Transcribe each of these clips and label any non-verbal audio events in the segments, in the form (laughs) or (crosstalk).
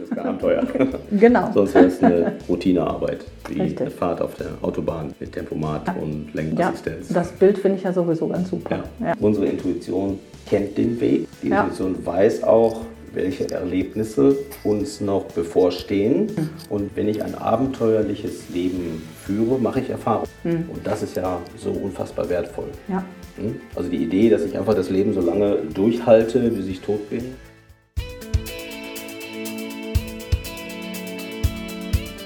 Das ist ein Abenteuer. (laughs) Genau. Sonst wäre es eine Routinearbeit, wie Richtig. eine Fahrt auf der Autobahn mit Tempomat und Ja, Lenkassistenz. das Bild finde ich ja sowieso ganz super. Ja. Ja. Unsere Intuition kennt den Weg. Die Ja. Intuition weiß auch, welche Erlebnisse uns noch bevorstehen. Mhm. Und wenn ich ein abenteuerliches Leben führe, mache ich Erfahrung. Und das ist ja so unfassbar wertvoll. Ja. Hm? Also die Idee, dass ich einfach das Leben so lange durchhalte, bis ich tot bin.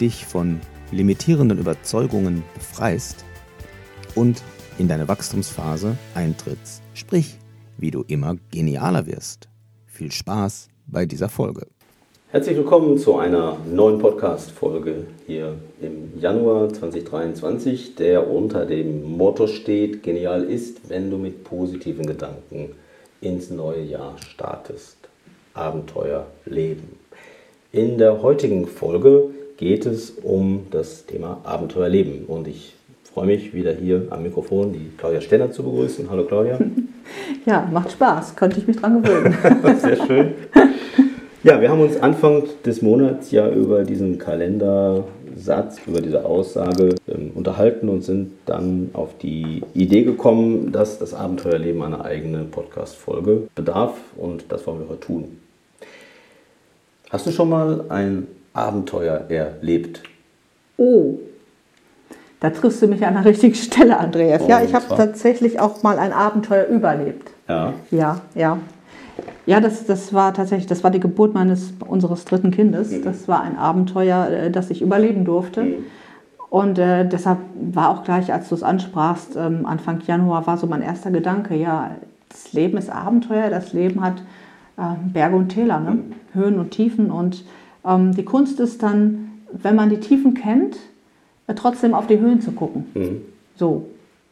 dich von limitierenden Überzeugungen befreist und in deine Wachstumsphase eintrittst. Sprich, wie du immer genialer wirst. Viel Spaß bei dieser Folge. Herzlich willkommen zu einer neuen Podcast-Folge hier im Januar 2023, der unter dem Motto steht: Genial ist, wenn du mit positiven Gedanken ins neue Jahr startest. Abenteuer leben. In der heutigen Folge geht es um das Thema Abenteuer leben und ich freue mich wieder hier am Mikrofon die Claudia Stenner zu begrüßen. Hallo Claudia. (laughs) ja, macht Spaß. Könnte ich mich dran gewöhnen. (laughs) Sehr schön. Ja, wir haben uns Anfang des Monats ja über diesen Kalendersatz, über diese Aussage ähm, unterhalten und sind dann auf die Idee gekommen, dass das Abenteuerleben eine eigene Podcast-Folge bedarf und das wollen wir heute tun. Hast du schon mal ein Abenteuer erlebt? Oh, da triffst du mich an der richtigen Stelle, Andreas. ja, Und ich habe tatsächlich auch mal ein Abenteuer überlebt. Ja. Ja, ja. Ja, das, das war tatsächlich, das war die Geburt meines, unseres dritten Kindes. Mhm. Das war ein Abenteuer, äh, das ich überleben durfte. Und äh, deshalb war auch gleich, als du es ansprachst, ähm, Anfang Januar war so mein erster Gedanke, ja, das Leben ist Abenteuer, das Leben hat ähm, Berge und Täler, ne? Höhen und Tiefen. Und die Kunst ist dann, wenn man die Tiefen kennt, äh, trotzdem auf die Höhen zu gucken. Mhm. So.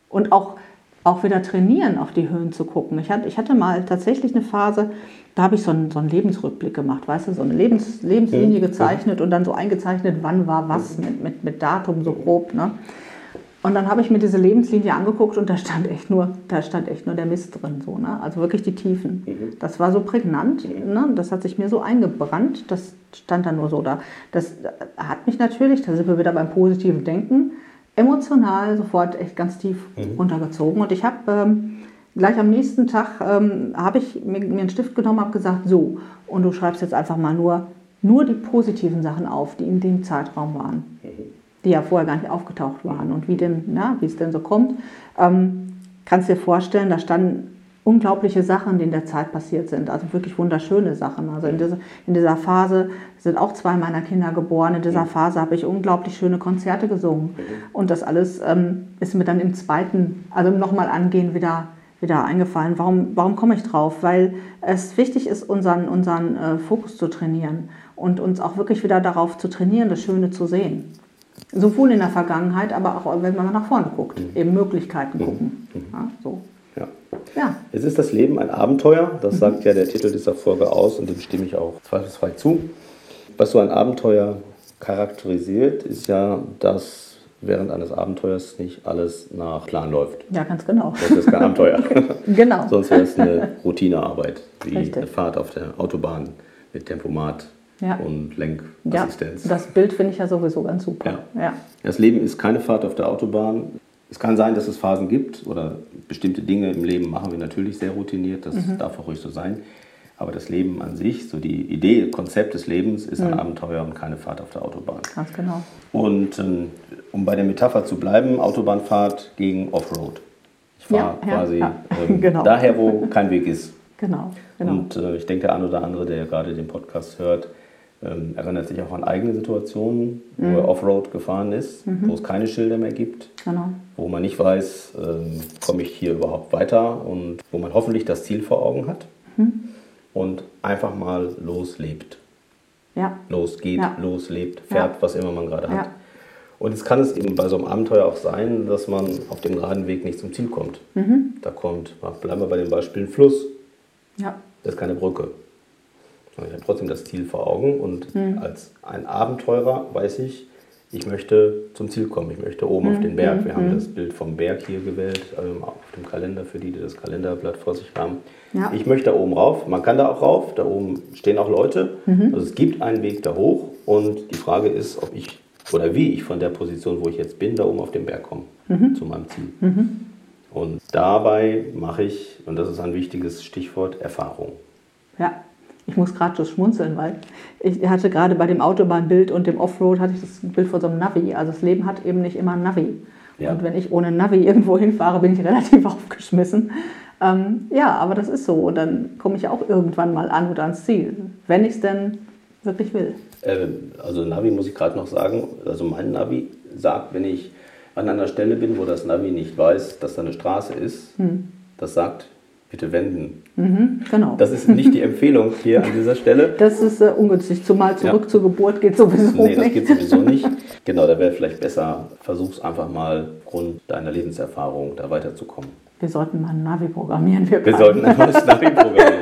Und auch, auch wieder trainieren, auf die Höhen zu gucken. Ich hatte, ich hatte mal tatsächlich eine Phase, da habe ich so einen, so einen Lebensrückblick gemacht, weißt du, so eine Lebens, Lebenslinie gezeichnet und dann so eingezeichnet, wann war was mit, mit, mit Datum so grob. Ne? Und dann habe ich mir diese Lebenslinie angeguckt und da stand echt nur, da stand echt nur der Mist drin, so, ne? Also wirklich die Tiefen. Das war so prägnant, ne? Das hat sich mir so eingebrannt, das stand dann nur so da. Das hat mich natürlich, da sind wir wieder beim positiven Denken, emotional sofort echt ganz tief runtergezogen. Und ich habe ähm, gleich am nächsten Tag ähm, habe ich mir, mir einen Stift genommen, habe gesagt, so, und du schreibst jetzt einfach mal nur, nur die positiven Sachen auf, die in dem Zeitraum waren die ja vorher gar nicht aufgetaucht waren und wie denn, na, wie es denn so kommt. Ähm, kannst dir vorstellen, da standen unglaubliche Sachen, die in der Zeit passiert sind, also wirklich wunderschöne Sachen. Also in dieser, in dieser Phase sind auch zwei meiner Kinder geboren. In dieser Phase habe ich unglaublich schöne Konzerte gesungen und das alles ähm, ist mir dann im zweiten, also nochmal angehen wieder wieder eingefallen. Warum, warum komme ich drauf? Weil es wichtig ist, unseren, unseren äh, Fokus zu trainieren und uns auch wirklich wieder darauf zu trainieren, das Schöne zu sehen. Sowohl in der Vergangenheit, aber auch wenn man nach vorne guckt, eben Möglichkeiten gucken. Ja, so. ja. ja, Es ist das Leben ein Abenteuer, das sagt ja der Titel dieser Folge aus und dem stimme ich auch zweifelsfrei zu. Was so ein Abenteuer charakterisiert, ist ja, dass während eines Abenteuers nicht alles nach Plan läuft. ja, ganz genau. Das ist kein Abenteuer. (laughs) Genau. Sonst wäre es eine Routinearbeit, wie Richtig. eine Fahrt auf der Autobahn mit Tempomat Ja. und Ja, Lenkassistenz. das Bild finde ich ja sowieso ganz super. Ja. Das Leben ist keine Fahrt auf der Autobahn. Es kann sein, dass es Phasen gibt oder bestimmte Dinge im Leben machen wir natürlich sehr routiniert. Das Mhm. darf auch ruhig so sein. Aber das Leben an sich, so die Idee, Konzept des Lebens ist Mhm. ein Abenteuer und keine Fahrt auf der Autobahn. Ganz genau. Und ähm, um bei der Metapher zu bleiben, Autobahnfahrt gegen Offroad. Ich fahre Ja, ja, quasi ja. ähm, (laughs) Genau. daher, wo kein Weg ist. (laughs) Genau. genau. Und äh, ich denke, der eine oder andere, der gerade den Podcast hört, ähm, erinnert sich auch an eigene Situationen, wo Mhm. er Offroad gefahren ist, wo es keine Schilder mehr gibt, genau. wo man nicht weiß, ähm, komme ich hier überhaupt weiter und wo man hoffentlich das Ziel vor Augen hat Mhm. und einfach mal loslebt. Ja. losgeht, Ja. loslebt, fährt, Ja. was immer man gerade hat. Und jetzt kann es eben bei so einem Abenteuer auch sein, dass man auf dem geraden Weg nicht zum Ziel kommt. Mhm. Da kommt, bleiben wir bei dem Beispiel, ein Fluss. Ja. Das ist keine Brücke. Ich habe trotzdem das Ziel vor Augen und Mhm. als ein Abenteurer weiß ich, ich möchte zum Ziel kommen. Ich möchte oben Mhm. auf den Berg. Wir haben das Bild vom Berg hier gewählt, ähm, auf dem Kalender für die, die das Kalenderblatt vor sich haben. Ja. Ich möchte da oben rauf. Man kann da auch rauf. Da oben stehen auch Leute. Mhm. Also es gibt einen Weg da hoch und die Frage ist, ob ich oder wie ich von der Position, wo ich jetzt bin, da oben auf den Berg komme, Mhm. zu meinem Ziel. Und dabei mache ich, und das ist ein wichtiges Stichwort, Erfahrung. Ja, ich muss gerade so schmunzeln, weil ich hatte gerade bei dem Autobahnbild und dem Offroad hatte ich das Bild von so einem Navi. Also das Leben hat eben nicht immer ein Navi. Ja. Und wenn ich ohne Navi (laughs) irgendwo hinfahre, bin ich relativ (laughs) aufgeschmissen. Ähm, ja, aber das ist so. Und dann komme ich auch irgendwann mal an oder ans Ziel, wenn ich es denn wirklich will. Ähm, Also Navi muss ich gerade noch sagen, also mein Navi sagt, wenn ich an einer Stelle bin, wo das Navi nicht weiß, dass da eine Straße ist, das sagt, bitte wenden. Mhm, genau. Das, Das ist nicht die (laughs) Empfehlung hier an dieser Stelle. ist äh, ungünstig, zumal zurück Ja. zur Geburt geht sowieso Nee, das nicht. geht sowieso nicht. Genau, da wäre vielleicht besser, versuch's einfach mal aufgrund deiner Lebenserfahrung da weiterzukommen. Wir sollten mal ein Navi programmieren. Wir, Wir sollten ein neues Navi (laughs) programmieren.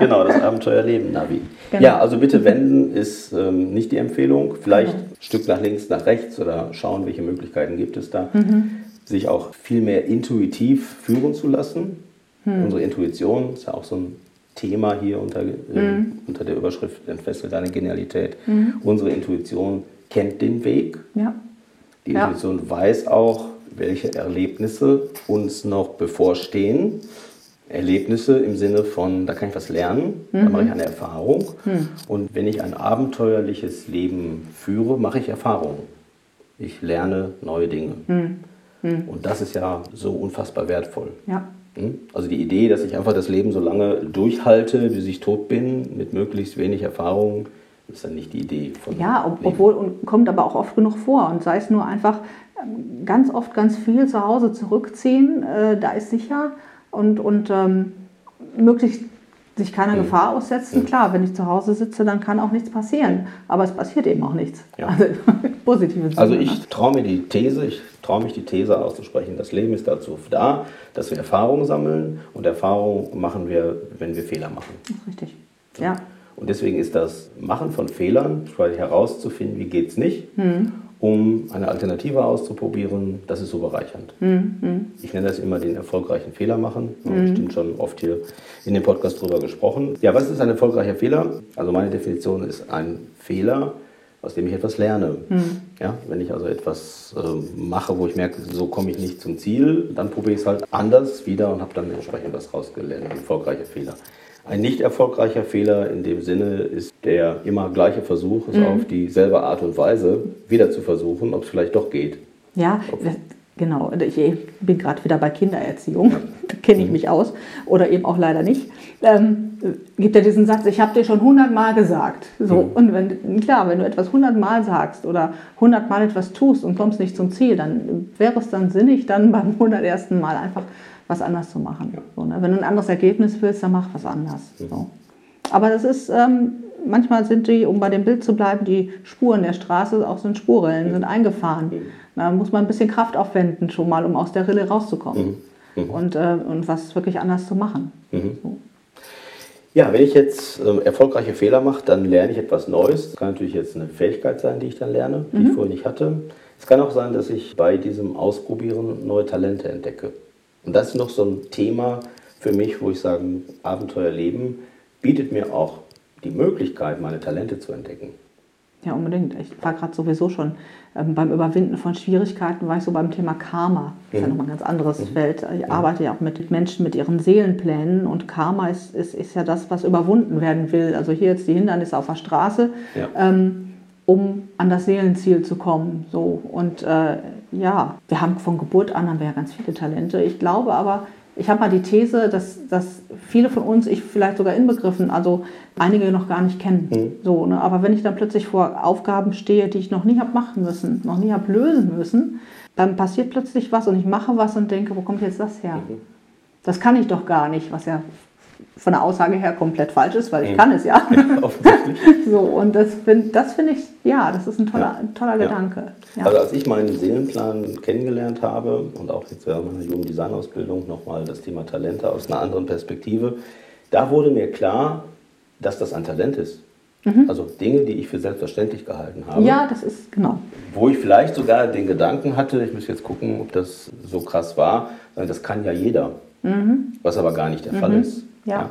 Genau, das Abenteuerleben Navi. Genau. Ja, also bitte wenden ist ähm, nicht die Empfehlung. Vielleicht Genau. ein Stück nach links, nach rechts oder schauen, welche Möglichkeiten gibt es da. Mhm. Sich auch viel mehr intuitiv führen zu lassen. Mhm. Unsere Intuition ist ja auch so ein Thema hier unter, Mhm. ähm, unter der Überschrift Entfessel deine Genialität. Unsere Intuition kennt den Weg. Ja. Die Ja. Intuition weiß auch, welche Erlebnisse uns noch bevorstehen. Erlebnisse im Sinne von, da kann ich was lernen, da mache ich eine Erfahrung. Und wenn ich ein abenteuerliches Leben führe, mache ich Erfahrungen. Ich lerne neue Dinge. Und das ist ja so unfassbar wertvoll. Ja. Also die Idee, dass ich einfach das Leben so lange durchhalte, bis ich tot bin, mit möglichst wenig Erfahrung, ist dann nicht die Idee von Ja, ob, obwohl und kommt aber auch oft genug vor. Und sei es nur einfach ähm, ganz oft ganz viel zu Hause zurückziehen, äh, da ist sicher. Und, und ähm, möglichst sich keiner Mhm. Gefahr aussetzen. Klar, wenn ich zu Hause sitze, dann kann auch nichts passieren, aber es passiert eben auch nichts. Ja. Also (laughs) positive Sinne. Also ich traue mir die These, ich traue mich die These auszusprechen. Das Leben ist dazu da, dass wir Erfahrungen sammeln und Erfahrungen machen wir, wenn wir Fehler machen. Das ist richtig. Ja. Und deswegen ist das Machen von Fehlern, quasi herauszufinden, wie geht es nicht, Hm. Um eine Alternative auszuprobieren, das ist so bereichernd. Hm, Ich nenne das immer den erfolgreichen Fehler machen. Wir haben bestimmt schon oft hier in dem Podcast drüber gesprochen. Ja, was ist ein erfolgreicher Fehler? Also meine Definition ist ein Fehler, aus dem ich etwas lerne. Ja, wenn ich also etwas ähm, mache, wo ich merke, so komme ich nicht zum Ziel, dann probiere ich es halt anders wieder und habe dann entsprechend was rausgelernt. Erfolgreicher Fehler. Ein nicht erfolgreicher Fehler in dem Sinne ist der immer gleiche Versuch, es auf dieselbe Art und Weise wieder zu versuchen, ob es vielleicht doch geht. Ja, das- genau. Ich bin gerade wieder bei Kindererziehung. (laughs) Da kenne ich mich aus. Oder eben auch leider nicht. Ähm, gibt ja diesen Satz, ich habe dir schon hundertmal gesagt. So, Und wenn, klar, wenn du etwas hundertmal sagst oder hundertmal etwas tust und kommst nicht zum Ziel, dann wäre es dann sinnig, dann beim hundertersten Mal einfach was anders zu machen. So, ne? Wenn du ein anderes Ergebnis willst, dann mach was anders. So. Aber das ist, ähm, manchmal sind die, um bei dem Bild zu bleiben, die Spuren der Straße, auch sind Spurrillen, sind eingefahren. Da muss man ein bisschen Kraft aufwenden schon mal, um aus der Rille rauszukommen. Und, äh, und was wirklich anders zu machen. So. Ja, wenn ich jetzt ähm, erfolgreiche Fehler mache, dann lerne ich etwas Neues. Das kann natürlich jetzt eine Fähigkeit sein, die ich dann lerne, die ich vorher nicht hatte. Es kann auch sein, dass ich bei diesem Ausprobieren neue Talente entdecke. Und das ist noch so ein Thema für mich, wo ich sagen, Abenteuerleben bietet mir auch die Möglichkeit, meine Talente zu entdecken. Ja, unbedingt. Ich war gerade sowieso schon ähm, beim Überwinden von Schwierigkeiten, war ich so beim Thema Karma. Das ist ja nochmal ein ganz anderes Feld. Ich arbeite ja auch mit Menschen mit ihren Seelenplänen und Karma ist, ist, ist ja das, was überwunden werden will. Also hier jetzt die Hindernisse auf der Straße, Ja. ähm, um an das Seelenziel zu kommen. So. Und äh, ja, wir haben von Geburt an haben wir ja ganz viele Talente. Ich glaube aber, ich habe mal die These, dass, dass viele von uns, ich vielleicht sogar inbegriffen, also einige noch gar nicht kennen. So, ne? Aber wenn ich dann plötzlich vor Aufgaben stehe, die ich noch nie habe machen müssen, noch nie habe lösen müssen, dann passiert plötzlich was und ich mache was und denke, wo kommt jetzt das her? Das kann ich doch gar nicht, was ja von der Aussage her komplett falsch ist, weil ich mhm. kann es ja. (laughs) Offensichtlich. (laughs) so, und das finde das find ich, ja, das ist ein toller, ja. ein toller Gedanke. Ja. Also als ich meinen Seelenplan kennengelernt habe und auch jetzt während meiner Jugenddesignausbildung nochmal das Thema Talente aus einer anderen Perspektive, da wurde mir klar, dass das ein Talent ist. Mhm. Also Dinge, die ich für selbstverständlich gehalten habe. Ja, das ist genau. Wo ich vielleicht sogar den Gedanken hatte, ich muss jetzt gucken, ob das so krass war, das kann ja jeder. Mhm. Was aber gar nicht der mhm. Fall ist. Ja. ja.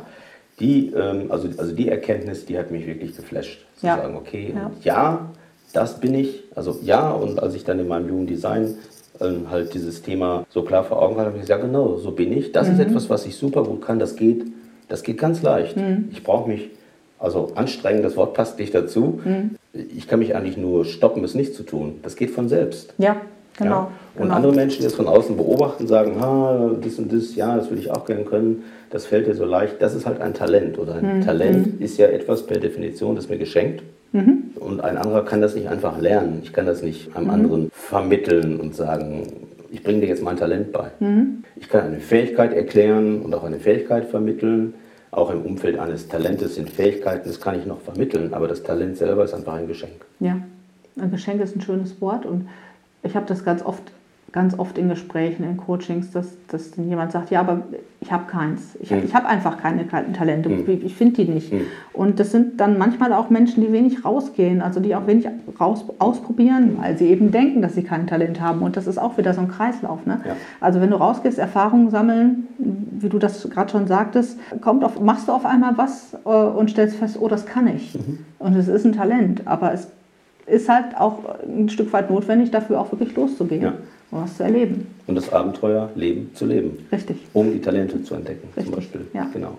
Die, ähm, also, also die Erkenntnis, die hat mich wirklich geflasht. Zu ja. sagen, okay, ja. ja, das bin ich. Also ja, und als ich dann in meinem Jugenddesign ähm, halt dieses Thema so klar vor Augen hatte, habe ich gesagt, ja genau, so bin ich. Das mhm. ist etwas, was ich super gut kann. Das geht, das geht ganz leicht. Mhm. Ich brauche mich also anstrengend, das Wort passt nicht dazu. Mhm. Ich kann mich eigentlich nur stoppen, es nicht zu tun. Das geht von selbst. Ja, genau. Ja? Und genau. andere Menschen, die es von außen beobachten, sagen, ah, das und das, ja, das würde ich auch gerne können, das fällt dir so leicht. Das ist halt ein Talent. Oder ein mhm. Talent ist ja etwas per Definition, das mir geschenkt. Mhm. Und ein anderer kann das nicht einfach lernen. Ich kann das nicht einem mhm. anderen vermitteln und sagen, ich bringe dir jetzt mein Talent bei. Mhm. Ich kann eine Fähigkeit erklären und auch eine Fähigkeit vermitteln auch im Umfeld eines Talentes sind Fähigkeiten, das kann ich noch vermitteln, aber das Talent selber ist einfach ein Geschenk. Ja, ein Geschenk ist ein schönes Wort und ich habe das ganz oft ganz oft in Gesprächen, in Coachings, dass, dass jemand sagt, ja, aber ich habe keins. Ich, mhm. ich habe einfach keine kalten Talente. Mhm. Ich finde die nicht. Mhm. Und das sind dann manchmal auch Menschen, die wenig rausgehen, also die auch wenig raus, ausprobieren, weil sie eben denken, dass sie kein Talent haben. Und das ist auch wieder so ein Kreislauf. Ne? Ja. Also wenn du rausgehst, Erfahrungen sammeln, wie du das gerade schon sagtest, kommt auf, machst du auf einmal was äh, und stellst fest, oh, das kann ich. Mhm. Und es ist ein Talent, aber es ist halt auch ein Stück weit notwendig, dafür auch wirklich loszugehen. Ja um was zu erleben. Und das Abenteuer Leben zu leben. Richtig. Um die Talente zu entdecken, Richtig. zum Beispiel. Ja. Genau.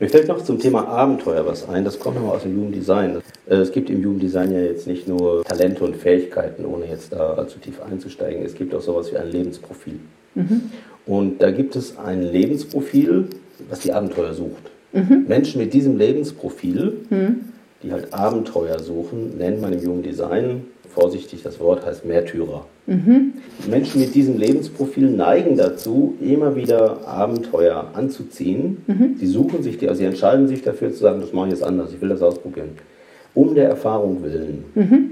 Mir fällt noch zum Thema Abenteuer was ein, das kommt nochmal aus dem Jugenddesign. Äh, es gibt im Jugenddesign ja jetzt nicht nur Talente und Fähigkeiten, ohne jetzt da allzu tief einzusteigen. Es gibt auch sowas wie ein Lebensprofil. Mhm. Und da gibt es ein Lebensprofil, was die Abenteuer sucht. Mhm. Menschen mit diesem Lebensprofil, mhm. Die halt Abenteuer suchen, nennt man im Jugenddesign vorsichtig, das Wort heißt Märtyrer. Mhm. Menschen mit diesem Lebensprofil neigen dazu, immer wieder Abenteuer anzuziehen. Mhm. Sie suchen sich die, also sie entscheiden sich dafür zu sagen, das mache ich jetzt anders, ich will das ausprobieren. Um der Erfahrung willen. Mhm.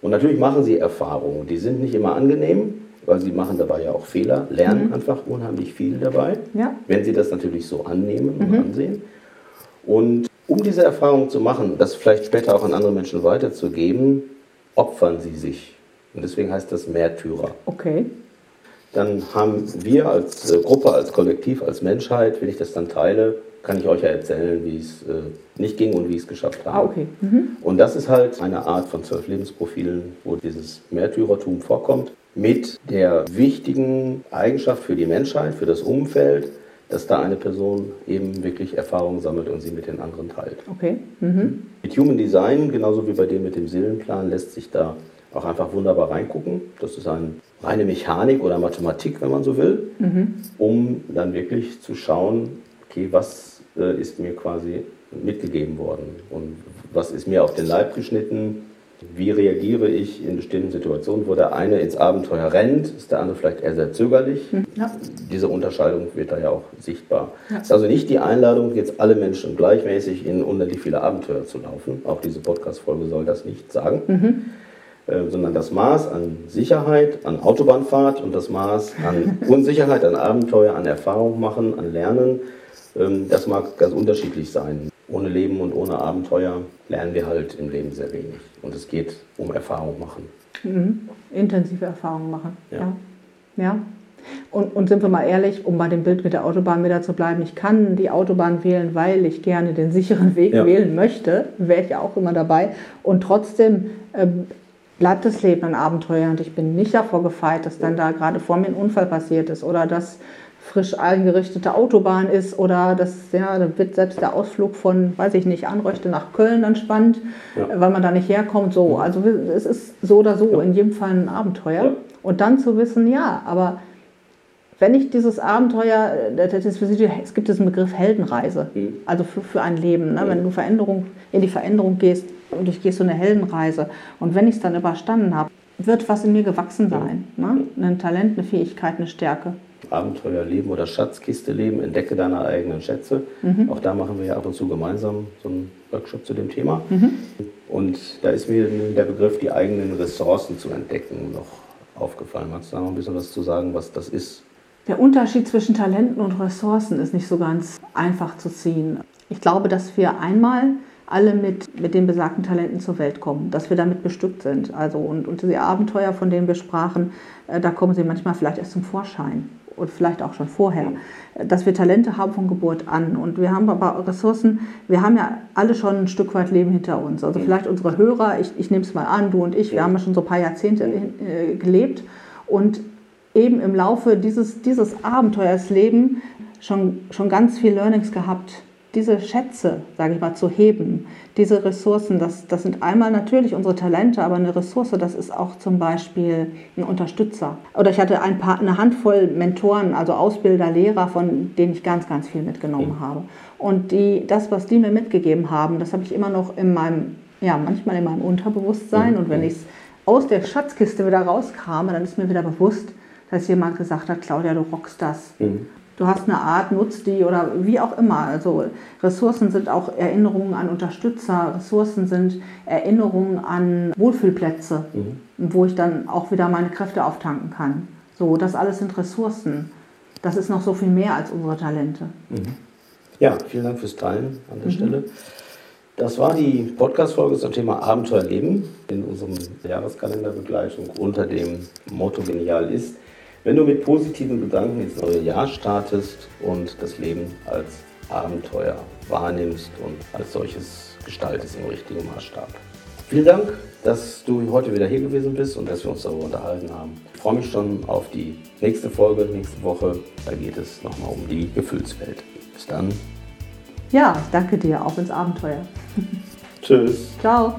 Und natürlich machen sie Erfahrungen, die sind nicht immer angenehm, weil sie machen dabei ja auch Fehler, lernen mhm. einfach unheimlich viel dabei, ja. wenn sie das natürlich so annehmen und mhm. ansehen. Und um diese Erfahrung zu machen, das vielleicht später auch an andere Menschen weiterzugeben, opfern sie sich. Und deswegen heißt das Märtyrer. Okay. Dann haben wir als äh, Gruppe, als Kollektiv, als Menschheit, wenn ich das dann teile, kann ich euch ja erzählen, wie es äh, nicht ging und wie ich es geschafft habe. Ah, okay. Mhm. Und das ist halt eine Art von zwölf Lebensprofilen, wo dieses Märtyrertum vorkommt, mit der wichtigen Eigenschaft für die Menschheit, für das Umfeld, dass da eine Person eben wirklich Erfahrungen sammelt und sie mit den anderen teilt. Okay. Mhm. Mit Human Design, genauso wie bei dem mit dem Seelenplan, lässt sich da auch einfach wunderbar reingucken. Das ist eine reine Mechanik oder Mathematik, wenn man so will, mhm. um dann wirklich zu schauen, okay, was äh, ist mir quasi mitgegeben worden und was ist mir auf den Leib geschnitten, wie reagiere ich in bestimmten Situationen, wo der eine ins Abenteuer rennt, ist der andere vielleicht eher sehr zögerlich. Hm, ja. Diese Unterscheidung wird da ja auch sichtbar. Es ja. ist also nicht die Einladung, jetzt alle Menschen gleichmäßig in unendlich viele Abenteuer zu laufen. Auch diese Podcast-Folge soll das nicht sagen. Mhm. Äh, sondern das Maß an Sicherheit, an Autobahnfahrt und das Maß an (laughs) Unsicherheit, an Abenteuer, an Erfahrung machen, an Lernen, ähm, das mag ganz unterschiedlich sein. Ohne Leben und ohne Abenteuer lernen wir halt im Leben sehr wenig. Und es geht um Erfahrung machen. Mhm. Intensive Erfahrungen machen. Ja. ja. ja. Und, und, sind wir mal ehrlich, um bei dem Bild mit der Autobahn wieder zu bleiben, ich kann die Autobahn wählen, weil ich gerne den sicheren Weg ja. wählen möchte, wäre ich ja auch immer dabei. Und trotzdem ähm, bleibt das Leben ein Abenteuer und ich bin nicht davor gefeit, dass dann da gerade vor mir ein Unfall passiert ist oder dass frisch eingerichtete Autobahn ist oder das, ja, da wird selbst der Ausflug von, weiß ich nicht, Anröchte nach Köln dann spannend, ja. weil man da nicht herkommt. So, also es ist so oder so ja. in jedem Fall ein Abenteuer. Ja. Und dann zu wissen, ja, aber wenn ich dieses Abenteuer, es gibt diesen Begriff Heldenreise, mhm. also für, für ein Leben, ne? wenn du Veränderung, in die Veränderung gehst und ich gehe so eine Heldenreise und wenn ich es dann überstanden habe, wird was in mir gewachsen sein. Ne? Ein Talent, eine Fähigkeit, eine Stärke. Abenteuer leben oder Schatzkiste leben, entdecke deine eigenen Schätze. Mhm. Auch da machen wir ja ab und zu gemeinsam so einen Workshop zu dem Thema. Mhm. Und da ist mir der Begriff, die eigenen Ressourcen zu entdecken, noch aufgefallen. Magst du da noch ein bisschen was zu sagen, was das ist? Der Unterschied zwischen Talenten und Ressourcen ist nicht so ganz einfach zu ziehen. Ich glaube, dass wir einmal alle mit, mit den besagten Talenten zur Welt kommen, dass wir damit bestückt sind. Also und, und die Abenteuer, von denen wir sprachen, äh, da kommen sie manchmal vielleicht erst zum Vorschein und vielleicht auch schon vorher, dass wir Talente haben von Geburt an. Und wir haben aber Ressourcen, wir haben ja alle schon ein Stück weit Leben hinter uns. Also vielleicht unsere Hörer, ich, ich nehme es mal an, du und ich, wir haben ja schon so ein paar Jahrzehnte äh, gelebt. Und eben im Laufe dieses, dieses Abenteuers leben schon, schon ganz viel Learnings gehabt diese Schätze, sage ich mal, zu heben, diese Ressourcen, das, das sind einmal natürlich unsere Talente, aber eine Ressource, das ist auch zum Beispiel ein Unterstützer. Oder ich hatte ein paar, eine Handvoll Mentoren, also Ausbilder, Lehrer, von denen ich ganz, ganz viel mitgenommen mhm. habe. Und die, das, was die mir mitgegeben haben, das habe ich immer noch in meinem, ja, manchmal in meinem Unterbewusstsein. Mhm. Und wenn ich es aus der Schatzkiste wieder rauskam, dann ist mir wieder bewusst, dass jemand gesagt hat, Claudia, du rockst das. Mhm du hast eine Art, nutzt die oder wie auch immer. Also Ressourcen sind auch Erinnerungen an Unterstützer, Ressourcen sind Erinnerungen an Wohlfühlplätze, mhm. wo ich dann auch wieder meine Kräfte auftanken kann. So, das alles sind Ressourcen. Das ist noch so viel mehr als unsere Talente. Mhm. Ja, vielen Dank fürs Teilen an der mhm. Stelle. Das war die Podcast-Folge zum Thema Abenteuerleben in unserem Jahreskalenderbegleitung unter dem Motto Genial ist. Wenn du mit positiven Gedanken ins neue Jahr startest und das Leben als Abenteuer wahrnimmst und als solches gestaltest im richtigen Maßstab. Vielen Dank, dass du heute wieder hier gewesen bist und dass wir uns darüber unterhalten haben. Ich freue mich schon auf die nächste Folge, nächste Woche. Da geht es nochmal um die Gefühlswelt. Bis dann. Ja, danke dir, auch ins Abenteuer. (laughs) Tschüss. Ciao.